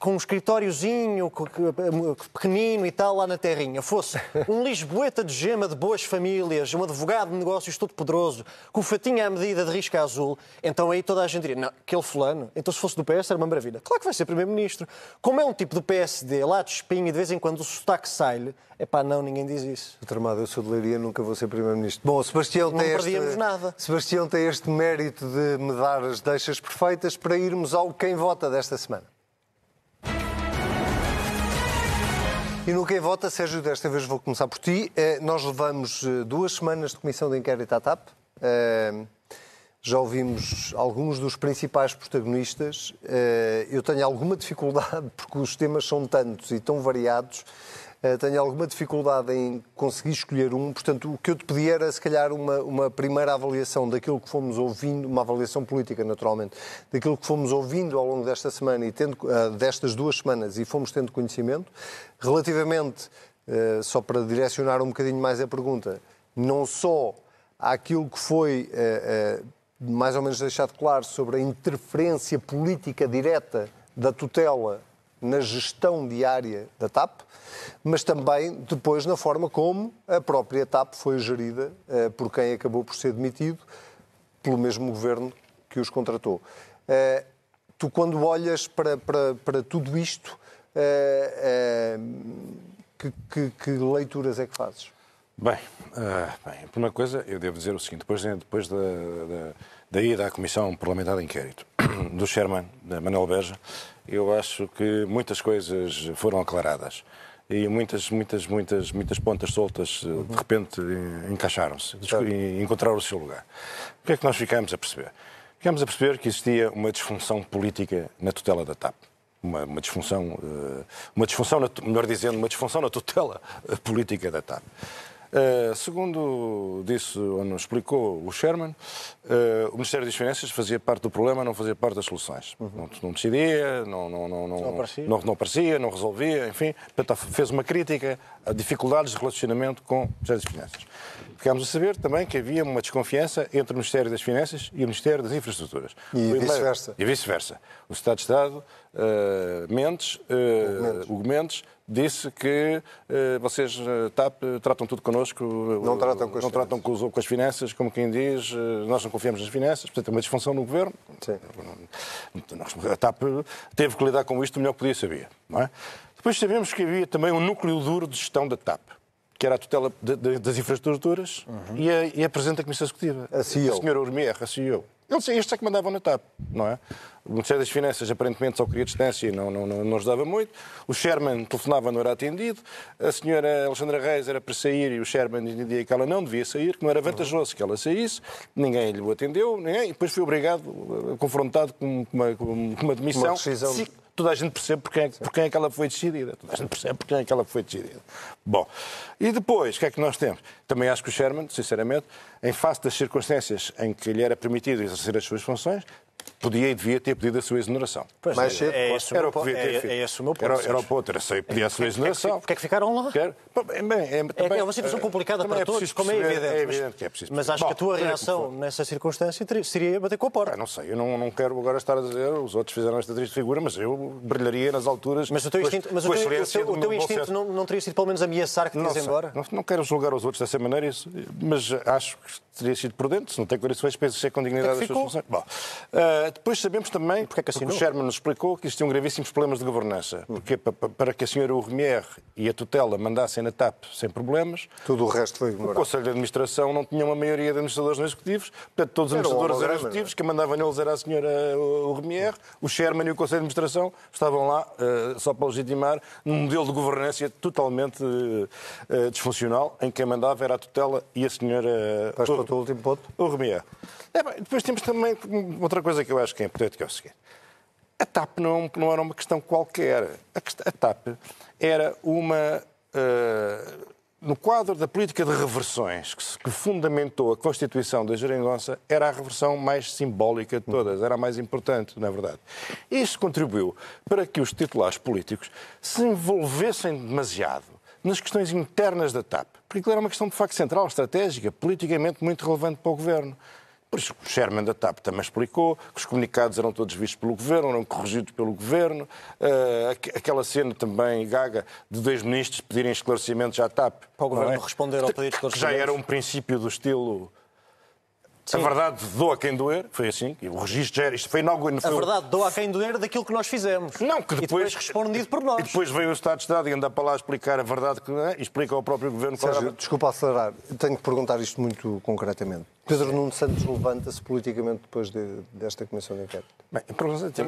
com um escritóriozinho que- pequenino e tal lá na terrinha, fosse [LAUGHS] um lisboeta de gema de boas famílias, um advogado de negócios todo poderoso, com o fatinho à medida de risca azul, então aí toda a gente diria, não, aquele fulano, então se fosse do PS era uma maravilha. Claro que vai ser Primeiro-Ministro. Como é um tipo do PSD, lá de espinho, e de vez em quando o sotaque sai-lhe, é pá, não, ninguém diz isso. Doutor Amado, eu sou de Leiria, nunca vou ser Primeiro-Ministro. Bom, Sebastião Não tem, este, perdíamos nada. Sebastião tem este mérito de me dar as deixas perfeitas para irmos ao Quem Vota desta semana. E no Quem Vota, Sérgio, desta vez vou começar por ti. Eh, Nós levamos eh, duas semanas de comissão de inquérito à TAP. Eh, Já ouvimos alguns dos principais protagonistas. Eu tenho alguma dificuldade, [LAUGHS] porque os temas são tantos e tão variados, tenho alguma dificuldade em conseguir escolher um. Portanto, o que eu te pedi era, se calhar, uma, uma primeira avaliação daquilo que fomos ouvindo, uma avaliação política, naturalmente, daquilo que fomos ouvindo ao longo desta semana e tendo, ah, destas duas semanas e fomos tendo conhecimento. Relativamente, eh, só para direcionar um bocadinho mais a pergunta, não só àquilo que foi eh, eh, mais ou menos deixado claro sobre a interferência política direta da tutela na gestão diária da TAP, mas também depois na forma como a própria TAP foi gerida eh, por quem acabou por ser demitido pelo mesmo governo que os contratou. Eh, tu, quando olhas para, para, para tudo isto, eh, que, que- que leituras é que fazes? Bem, ah, bem, a primeira coisa, eu devo dizer o seguinte: depois, depois da, da, da ida à Comissão Parlamentar de Inquérito [COUGHS] do Sherman, da Manuel Beja, eu acho que muitas coisas foram aclaradas. e muitas, muitas, muitas, muitas pontas soltas eh, de repente eh, encaixaram-se e encontraram o seu lugar. O que é que nós ficamos a perceber? Ficamos a perceber que existia uma disfunção política na tutela da TAP. Uma, uma disfunção, eh, uma disfunção, melhor dizendo, uma disfunção na tutela eh, política da TAP. Uh, segundo disse ou nos explicou o Sherman, uh, o Ministério das Finanças fazia parte do problema, não fazia parte das soluções. Não, não decidia, não, não, não, não, aparecia. não, não aparecia, não resolvia, enfim. Portanto, fez uma crítica a dificuldades de relacionamento com o Ministério das Finanças. Ficámos a saber também que havia uma desconfiança entre o Ministério das Finanças e o Ministério das Infraestruturas. E vice-versa. E vice-versa. O Estado de Estado, uh, Mendes, uh, Hugo Mendes, disse que uh, vocês, uh, TAP, tratam tudo connosco. Não tratam com as não tratam com, os- com as finanças, como quem diz, nós não confiamos nas finanças, portanto é uma disfunção no governo. Sim. Nós- A TAP teve que lidar com isto o melhor que podia saber. Não é? Depois sabemos que havia também um núcleo duro de gestão da TAP, que era a tutela de- de- das infraestruturas e, a, e a Presidente da Comissão Executiva. A CEO. A senhora Urmier, a CEO. Eles, estes é que mandavam na TAP, não é? O Ministério das Finanças aparentemente só queria distância e não, não, não, não ajudava muito. O Sherman telefonava, não era atendido. A senhora Alexandra Reis era para sair e o Sherman entendia que ela não devia sair, que não era vantajoso que ela saísse. Ninguém lhe o atendeu, ninguém. E depois foi obrigado, confrontado com uma, com uma demissão. Uma rescisão. Sim, Toda a gente percebe por quem, é, por quem é que ela foi decidida. Toda a gente percebe por quem é que ela foi decidida. Bom, e depois, o que é que nós temos? Também acho que o Sherman, sinceramente, em face das circunstâncias em que lhe era permitido exercer as suas funções, podia e devia ter pedido a sua exoneração. Pois Mais é, cedo, é esse Era o que devia ter é- feito. é esse o meu ponto. Era, era o ponto, era sei, pedir a sua exoneração. Porquê é que ficaram lá? Bem, é, também- É, é uma situação complicada para é todos, como é evidente. É mas- evidente que é preciso. Mas acho que a tua reação nessa circunstância seria bater com a porta. Ah, não sei, eu não, não quero agora estar a dizer, os outros fizeram esta triste figura, mas eu brilharia nas alturas. Mas o teu instinto, mas o teu, o teu- instinto não, não teria sido pelo menos ameaçar que te Não, embora? não, não quero julgar os outros dessa maneira, mas acho que teria sido prudente, se não tem condições, penso ser com dignidade É que as suas funções. Bom, ah, depois sabemos também, Porquê é que porque o assinou? Sherman nos explicou que existiam gravíssimos problemas de governança, porque pa- pa- para que a senhora Urmier e a tutela mandassem na TAP sem problemas, Tudo o resto foi o ignorado. Conselho de Administração não tinha uma maioria de administradores não executivos, portanto, todos os um administradores eram holograma, executivos, quem mandava neles era a senhora uh, Remier, o Sherman e o Conselho de Administração estavam lá uh, só para legitimar num modelo de governança totalmente uh, uh, disfuncional, em que quem mandava era a tutela e a senhora para o teu último ponto? o Remier. É, bem, depois temos também outra coisa que eu acho que é importante, que é o seguinte. A TAP não, não era uma questão qualquer. A, a TAP era uma. eh, no quadro da política de reversões que, se- que fundamentou a Constituição da Geringonça, era a reversão mais simbólica de todas, era a mais importante, na verdade. Isto contribuiu para que os titulares políticos se envolvessem demasiado nas questões internas da TAP, porque aquilo era uma questão de facto central, estratégica, politicamente muito relevante para o governo. Por isso, o Sherman da TAP também explicou que os comunicados eram todos vistos pelo Governo, eram corrigidos pelo Governo. Aqu- aquela cena também, Gaga, de dois ministros pedirem esclarecimentos à TAP. Para o Governo é? responder ao pedido de Que já esclarecimentos. era um princípio do estilo... A verdade doa quem doer, foi assim, e o registro já era, isto foi inaugurado. A verdade, dou a quem doer daquilo que nós fizemos. Não, que E depois, depois respondido por nós. E depois veio o Estado de Estado e anda para lá explicar a verdade que não é, e explica ao próprio Governo qual Sérgio, era... desculpa acelerar, tenho que perguntar isto muito concretamente. Pedro Nuno Santos levanta-se politicamente depois de- desta comissão de inquérito. Bem,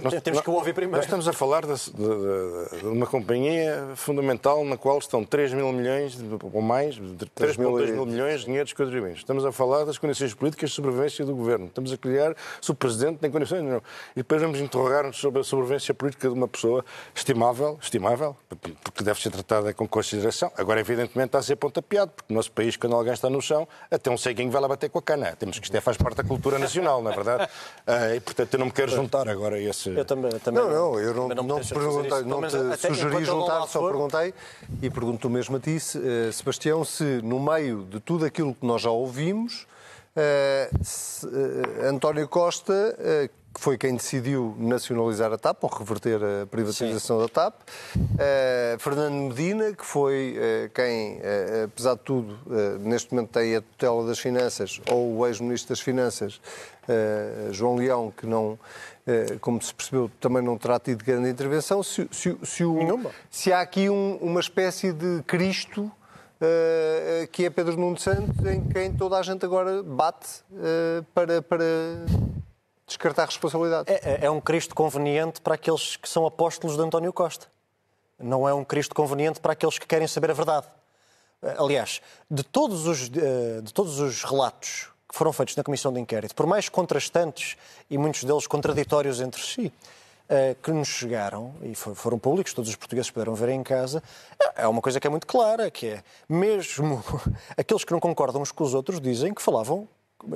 nós- temos que o ouvir primeiro. Nós estamos a falar de, de- de- uma companhia fundamental na qual estão 3 mil milhões, de- ou mais, de 3 mil, mil mil milhões de dinheiro dos contribuintes. Estamos a falar das condições políticas de sobrevivência do governo. Estamos a criar se o Presidente tem condições ou não. E depois vamos interrogar-nos sobre a sobrevivência política de uma pessoa estimável, estimável, porque deve ser tratada com consideração. Agora, evidentemente, está a ser pontapeado, porque no nosso país, quando alguém está no chão, até um ceguinho vai lá bater com a cana. Temos que isto é, faz parte da cultura nacional, não é verdade? [LAUGHS] Ah, e, portanto, eu não me quero juntar agora a esse... Eu também, também Não, não, eu não, também não, me te perguntei, não te até sugeri não juntar, só for. perguntei e pergunto mesmo a ti, se, eh, Sebastião, se no meio de tudo aquilo que nós já ouvimos, eh, se, eh, António Costa, que foi quem decidiu nacionalizar a TAP ou reverter a privatização da TAP, eh, Fernando Medina, que foi eh, quem, eh, apesar de tudo, neste momento tem a tutela das finanças, ou o ex-ministro das Finanças, João Leão, que não, como se percebeu, também não terá tido grande intervenção, se, se- se o- se há aqui um- uma espécie de Cristo eh, que é Pedro Nuno Santos, em quem toda a gente agora bate eh, para, para descartar responsabilidade. É, é- é um Cristo conveniente para aqueles que são apóstolos de António Costa. não é um Cristo conveniente para aqueles que querem saber a verdade. Eh, Aliás, de todos os, eh, de todos os relatos que foram feitos na Comissão de Inquérito, por mais contrastantes e muitos deles contraditórios entre si, eh, que nos chegaram, e fo- foram públicos, todos os portugueses puderam ver em casa, é- é uma coisa que é muito clara, que é, mesmo [LAUGHS] aqueles que não concordam uns com os outros dizem que falavam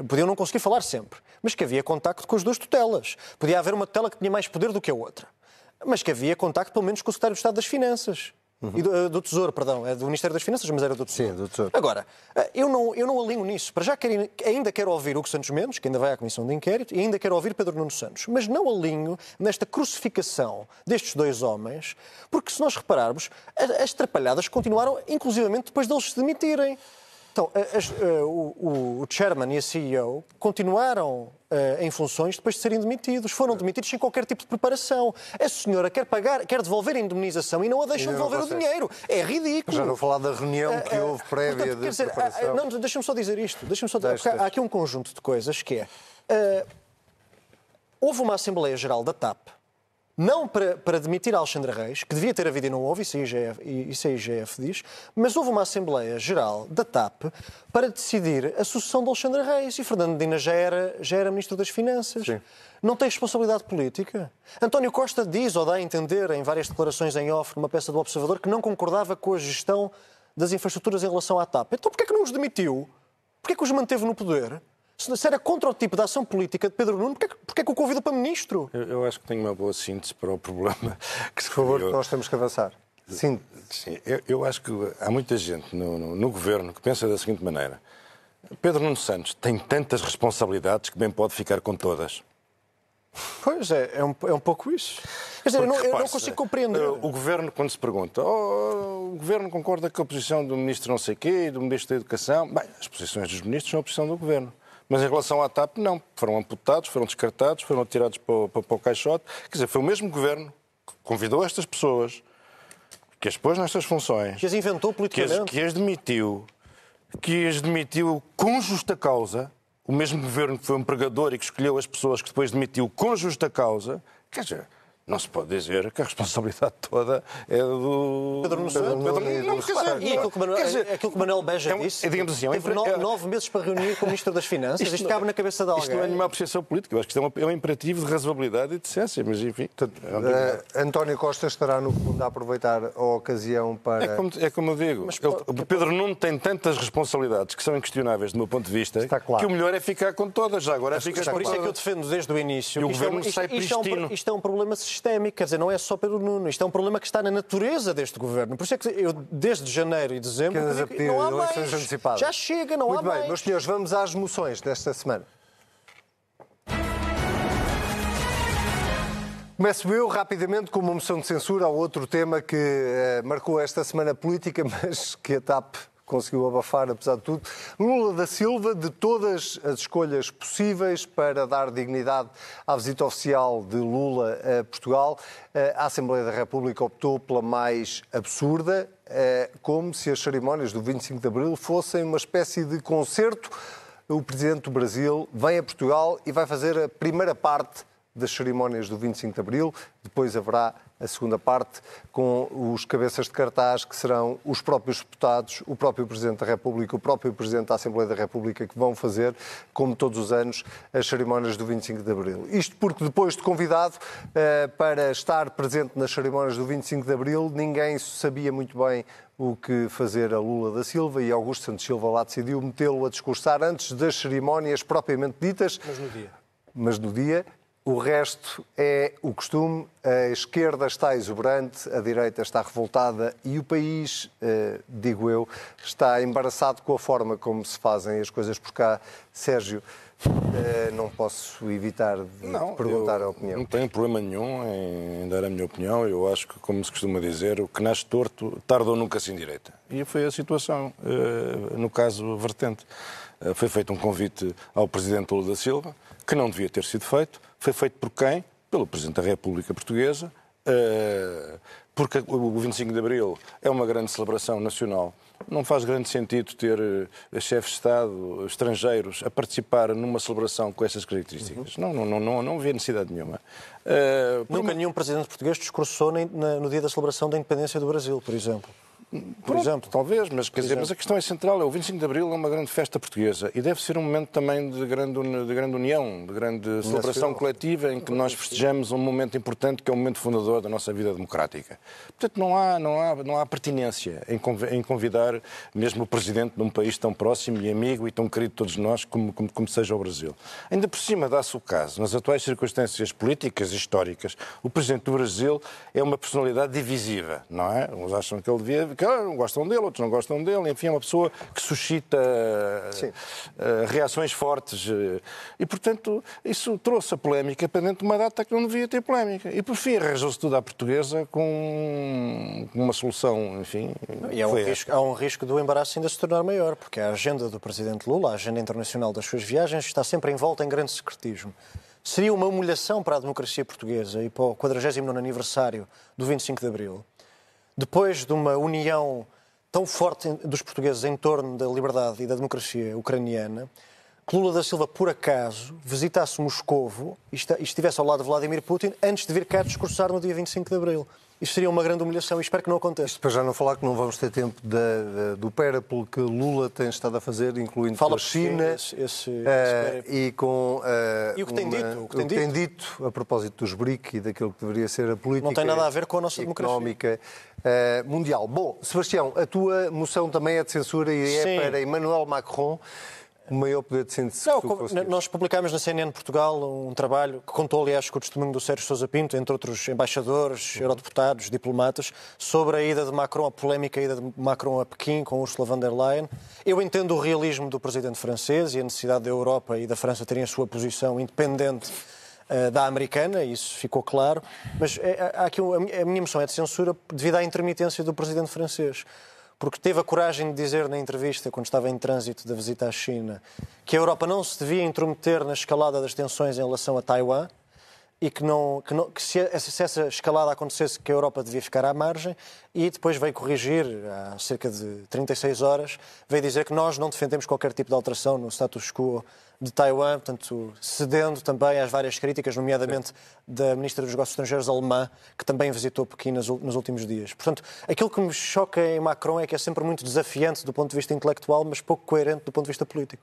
Podiam não conseguir falar sempre, mas que havia contacto com as duas tutelas. Podia haver uma tutela que tinha mais poder do que a outra, mas que havia contacto pelo menos com o Secretário de Estado das Finanças. E do, eh, do Tesouro, perdão, é do Ministério das Finanças, mas era do Tesouro. Sim, do Tesouro. Agora, eh, eu não, eu não alinho nisso. Para já quero, ainda quero ouvir Hugo Santos Mendes, que ainda vai à Comissão de Inquérito, e ainda quero ouvir Pedro Nuno Santos. Mas não alinho nesta crucificação destes dois homens, porque se nós repararmos, a- as trapalhadas continuaram, inclusivamente depois deles se demitirem. Então, as- eh, o, o- chairman e a CEO continuaram eh, em funções depois de serem demitidos. Foram demitidos sem qualquer tipo de preparação. A senhora quer pagar, quer devolver a indemnização e não a deixam devolver o dinheiro. É ridículo. Já não falar da reunião que Ah, ah, houve prévia portanto, de quer dizer, preparação. não, deixa-me só dizer isto. Deixa-me só Deixa, porque há- deixa. aqui um conjunto de coisas que é. ah, houve uma Assembleia Geral da TAP, não para, para demitir Alexandre Reis, que devia ter havido e não houve, isso a IGF, isso a IGF diz, mas houve uma Assembleia Geral da TAP para decidir a sucessão de Alexandre Reis e Fernando Medina já era, já era Ministro das Finanças. Não tem responsabilidade política. António Costa diz ou dá a entender em várias declarações em off, numa peça do Observador, que não concordava com a gestão das infraestruturas em relação à TAP. Então porquê é que não os demitiu? Porquê é que os manteve no poder? Se era contra o tipo de ação política de Pedro Nuno, porquê, é que- porquê é que o convida para ministro? Eu, eu acho que tenho uma boa síntese para o problema. [LAUGHS] Que se Por favor, criou. nós temos que avançar. Sim, Sim, eu, eu acho que há muita gente no, no- no governo que pensa da seguinte maneira: Pedro Nuno Santos tem tantas responsabilidades que bem pode ficar com todas. Pois é, é um, é um pouco isso. Quer dizer, eu não, Porque, eu não consigo compreender. eh, O governo, quando se pergunta, "Oh, o governo concorda com a posição do ministro não sei quê e do ministro da Educação, bem, as posições dos ministros são a posição do governo. Mas em relação à TAP, não. Foram amputados, foram descartados, foram tirados para o, para- para o caixote. Quer dizer, foi o mesmo governo que convidou estas pessoas, que as pôs nestas funções, Que as inventou que as, politicamente. que as demitiu, que as demitiu com justa causa, o mesmo governo que foi um pregador e que escolheu as pessoas que depois demitiu com justa causa, quer dizer, não se pode dizer que a responsabilidade [LAUGHS] toda é do Pedro Nuno Santos. Pedro Nuno- E aquilo que, Manuel, quer dizer, aquilo que Manuel Beja é um- disse, é, digamos assim, é um teve no- é- nove meses para reunir com o Ministro das Finanças. Isto, cabe na cabeça de alguém. Isto não é nenhuma apreciação política, eu acho que isto é, é um imperativo de razoabilidade e de decência, mas enfim. é um- eh, António Costa estará, no fundo, a aproveitar a ocasião para. É como, é como eu digo, ele- o Pedro Nuno tem tantas responsabilidades que são inquestionáveis do meu ponto de vista Está claro. que o melhor é ficar com todas. Já agora fica Mas por isso é que eu defendo desde o início E o que isto, é governo isto, sai isto é um, pristino. isto é um problema sistémico, quer dizer, não é só Pedro Nuno, isto é um problema que está na natureza deste governo. Por isso é que eu, desde janeiro e dezembro, digo pedir não há eleições mais. antecipadas. Já chega, não Muito há bem, mais. meus senhores, vamos às moções desta semana. Começo eu rapidamente com uma moção de censura ao outro tema que eh, marcou esta semana política, [LAUGHS] mas que a TAP conseguiu abafar, apesar de tudo. Lula da Silva, de todas as escolhas possíveis para dar dignidade à visita oficial de Lula a Portugal, eh, a Assembleia da República optou pela mais absurda, eh, como se as cerimónias do 25 de Abril fossem uma espécie de concerto. O Presidente do Brasil vem a Portugal e vai fazer a primeira parte das cerimónias do 25 de Abril. Depois haverá a segunda parte com os cabeças de cartaz, que serão os próprios deputados, o próprio Presidente da República, o próprio Presidente da Assembleia da República, que vão fazer, como todos os anos, as cerimónias do 25 de Abril. Isto porque depois de convidado eh, para estar presente nas cerimónias do 25 de Abril, ninguém sabia muito bem o que fazer a Lula da Silva e Augusto Santos Silva lá decidiu metê-lo a discursar antes das cerimónias propriamente ditas. Mas no dia. Mas no dia. O resto é o costume. A esquerda está exuberante, a direita está revoltada e o país, eh, digo eu, está embaraçado com a forma como se fazem as coisas por cá. Sérgio, eh, não posso evitar de Não, perguntar a opinião. Não tenho problema nenhum em dar a minha opinião. Eu acho que, como se costuma dizer, o que nasce torto tarda ou nunca se endireita. E foi a situação, eh, no caso vertente. Foi feito um convite ao Presidente Lula da Silva, que não devia ter sido feito. Foi feito por quem? Pelo Presidente da República Portuguesa, eh, porque o 25 de Abril é uma grande celebração nacional Não faz grande sentido ter uh, chefes de Estado estrangeiros a participar numa celebração com essas características. Uhum. Não, não, não, não, não havia necessidade nenhuma. Uh, Nunca nenhum presidente português discursou no dia da celebração da independência do Brasil, por exemplo. Por exemplo, talvez, mas, quer dizer, mas a questão é central. É, o 25 de Abril é uma grande festa portuguesa e deve ser um momento também de grande, de grande união, de grande celebração coletiva em que nós festejamos um momento importante que é o momento fundador da nossa vida democrática. Portanto, não há, não há, não há pertinência em convidar mesmo o presidente de um país tão próximo e amigo e tão querido de todos nós como, como, como seja o Brasil. Ainda por cima dá-se o caso, nas atuais circunstâncias políticas e históricas, o presidente do Brasil é uma personalidade divisiva, não é? Uns acham que ele devia que não gostam dele, outros não gostam dele. Enfim, é uma pessoa que suscita uh, reações fortes. Uh, e, portanto, isso trouxe a polémica para dentro de uma data que não devia ter polémica. E, por fim, arranjou-se tudo à portuguesa com uma solução, enfim. E há um, risco, há um risco do embaraço ainda se tornar maior, porque a agenda do presidente Lula, a agenda internacional das suas viagens, está sempre envolta em grande secretismo. Seria uma humilhação para a democracia portuguesa e para o 49 aniversário do 25 de Abril depois de uma união tão forte dos portugueses em torno da liberdade e da democracia ucraniana, que Lula da Silva, por acaso, visitasse Moscovo e estivesse ao lado de Vladimir Putin antes de vir cá discursar no dia 25 de Abril. Isto seria uma grande humilhação e espero que não aconteça. Isto para já não falar que não vamos ter tempo do périplo que Lula tem estado a fazer, incluindo Fala a China esse, esse, uh, e com uh, e o que tem uma, dito, o que tem, o que tem dito. dito. a propósito dos BRIC e daquilo que deveria ser a política não tem nada a ver com a nossa económica uh, mundial. Bom, Sebastião, a tua moção também é de censura e é Sim. para Emmanuel Macron o maior poder de síntese Não, Nós publicámos na CNN Portugal um trabalho que contou, aliás, com o testemunho do Sérgio Sousa Pinto, entre outros embaixadores, uhum. eurodeputados, diplomatas, sobre a ida de Macron, a polémica ida de Macron a Pequim com Ursula von der Leyen. Eu entendo o realismo do presidente francês e a necessidade da Europa e da França terem a sua posição independente uh, da americana, isso ficou claro, mas é, há aqui, a minha moção é de censura devido à intermitência do presidente francês porque teve a coragem de dizer na entrevista, quando estava em trânsito da visita à China, que a Europa não se devia intrometer na escalada das tensões em relação a Taiwan e que, não, que, não, que se, se, essa escalada acontecesse, que a Europa devia ficar à margem, e depois veio corrigir, há cerca de 36 horas, veio dizer que nós não defendemos qualquer tipo de alteração no status quo de Taiwan, portanto, cedendo também às várias críticas, nomeadamente da Ministra dos Negócios Estrangeiros alemã, que também visitou Pequim nos últimos dias. Portanto, aquilo que me choca em Macron é que é sempre muito desafiante do ponto de vista intelectual, mas pouco coerente do ponto de vista político.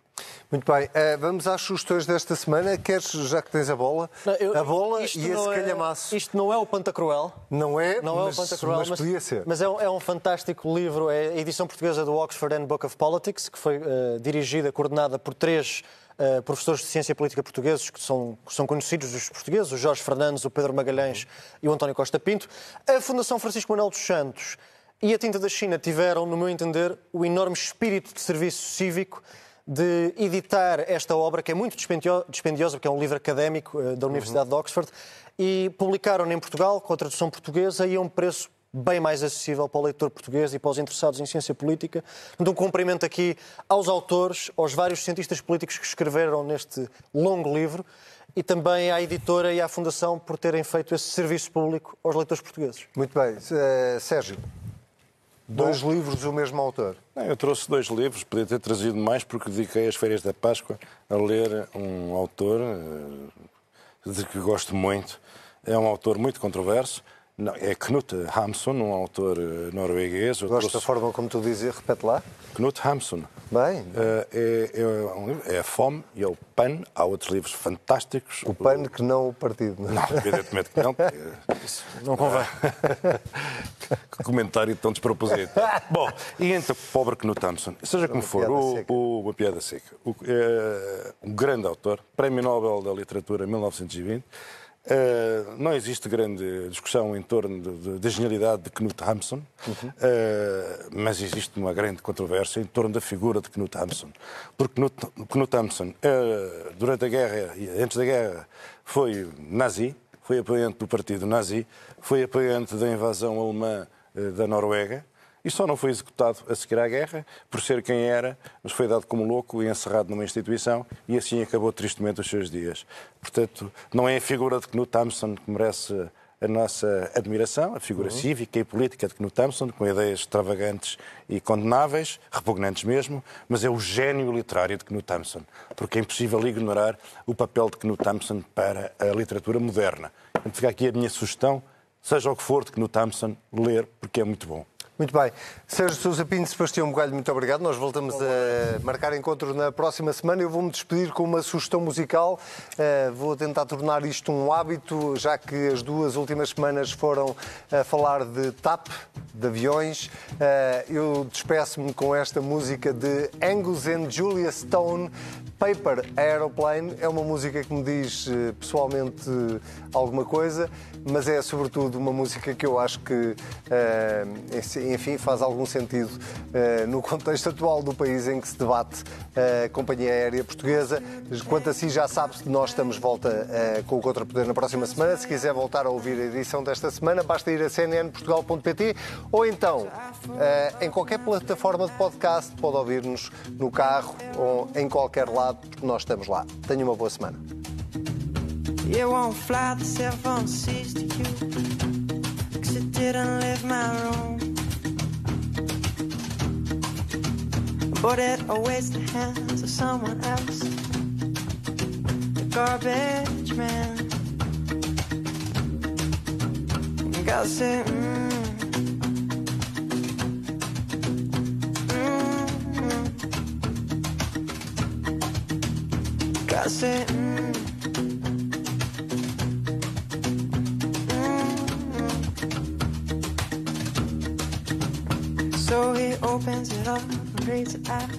Muito bem, uh, vamos às sugestões desta semana. Queres, já que tens a bola, não, eu, a bola e esse é, calhamaço. Isto não é o Pantacruel. Não é, não mas, é o Pantacruel, mas, mas podia ser. Mas é um, é um, fantástico livro, é a edição portuguesa do Oxford and Book of Politics, que foi uh, dirigida, coordenada por três uh, professores de ciência política portugueses, que são, que são conhecidos dos portugueses, o Jorge Fernandes, o Pedro Magalhães e o António Costa Pinto. A Fundação Francisco Manuel dos Santos e a Tinta da China tiveram, no meu entender, o enorme espírito de serviço cívico de editar esta obra, que é muito dispendiosa, porque é um livro académico uh, da Universidade uhum. de Oxford, e publicaram em Portugal, com a tradução portuguesa, e a um preço bem mais acessível para o leitor português e para os interessados em ciência política. Então, um cumprimento aqui aos autores, aos vários cientistas políticos que escreveram neste longo livro e também à editora e à Fundação por terem feito esse serviço público aos leitores portugueses. Muito bem. Uh, Sérgio, dois Bom, livros do mesmo autor. Não, eu trouxe dois livros, podia ter trazido mais porque dediquei as férias da Páscoa a ler um autor uh, de que gosto muito. É um autor muito controverso, não, é Knut Hamsun, um autor eh, norueguês. Gosto trouxe... da forma como tu dizes, repete lá. Knut Hamsun. Bem. Uh, é, é, é, a fome e é o PAN. Há outros livros fantásticos. O PAN que não o partido. Não, não evidentemente que não. [LAUGHS] Isso não convém. [LAUGHS] que comentário tão desproposito. [LAUGHS] Bom, e então, pobre Knut Hamsun. Seja como for, o, o, uma piada seca. O, é, um grande autor, Prémio Nobel da Literatura 1920 Uh, não existe grande discussão em torno da genialidade de Knut Hamsun, uhum. uh, mas existe uma grande controvérsia em torno da figura de Knut Hamsun. Porque Knut, Knut Hamsun, uh, durante a guerra antes da guerra, foi nazi, foi apoiante do partido nazi, foi apoiante da invasão alemã da Noruega, e só não foi executado a seguir à guerra por ser quem era, mas foi dado como louco e encerrado numa instituição e assim acabou tristemente os seus dias. Portanto, não é a figura de Knut Hamsun que merece a nossa admiração, a figura uhum. cívica e política de Knut Thompson, com ideias extravagantes e condenáveis, repugnantes mesmo, mas é o gênio literário de Knut Thompson, porque é impossível ignorar o papel de Knut Thompson para a literatura moderna. Então fica aqui a minha sugestão, seja o que for de Knut Thompson, ler, porque é muito bom. Muito bem. Sérgio Sousa Pinto, Sebastião Bugalho, muito obrigado. Nós voltamos a marcar encontro na próxima semana. Eu vou-me despedir com uma sugestão musical. Uh, vou tentar tornar isto um hábito, já que as duas últimas semanas foram a falar de TAP, de aviões. Uh, eu despeço-me com esta música de Angus and Julia Stone, Paper Aeroplane. É uma música que me diz eh, pessoalmente alguma coisa, mas é sobretudo uma música que eu acho que enfim, faz algum sentido uh, no contexto atual do país em que se debate a companhia aérea portuguesa. Quanto a si, já sabe que nós estamos volta com o Contrapoder na próxima semana. Se quiser voltar a ouvir a edição desta semana, basta ir a cnnportugal.pt ou então em qualquer plataforma de podcast, pode ouvir-nos no carro ou em qualquer lado, porque nós estamos lá. Tenha uma boa semana. You won't fly the seven seas to you Cause it didn't leave my room But it awaits the hands of someone else. The garbage man. You gotta. Say, mm. Mm-hmm. So he opens it up and reads it out.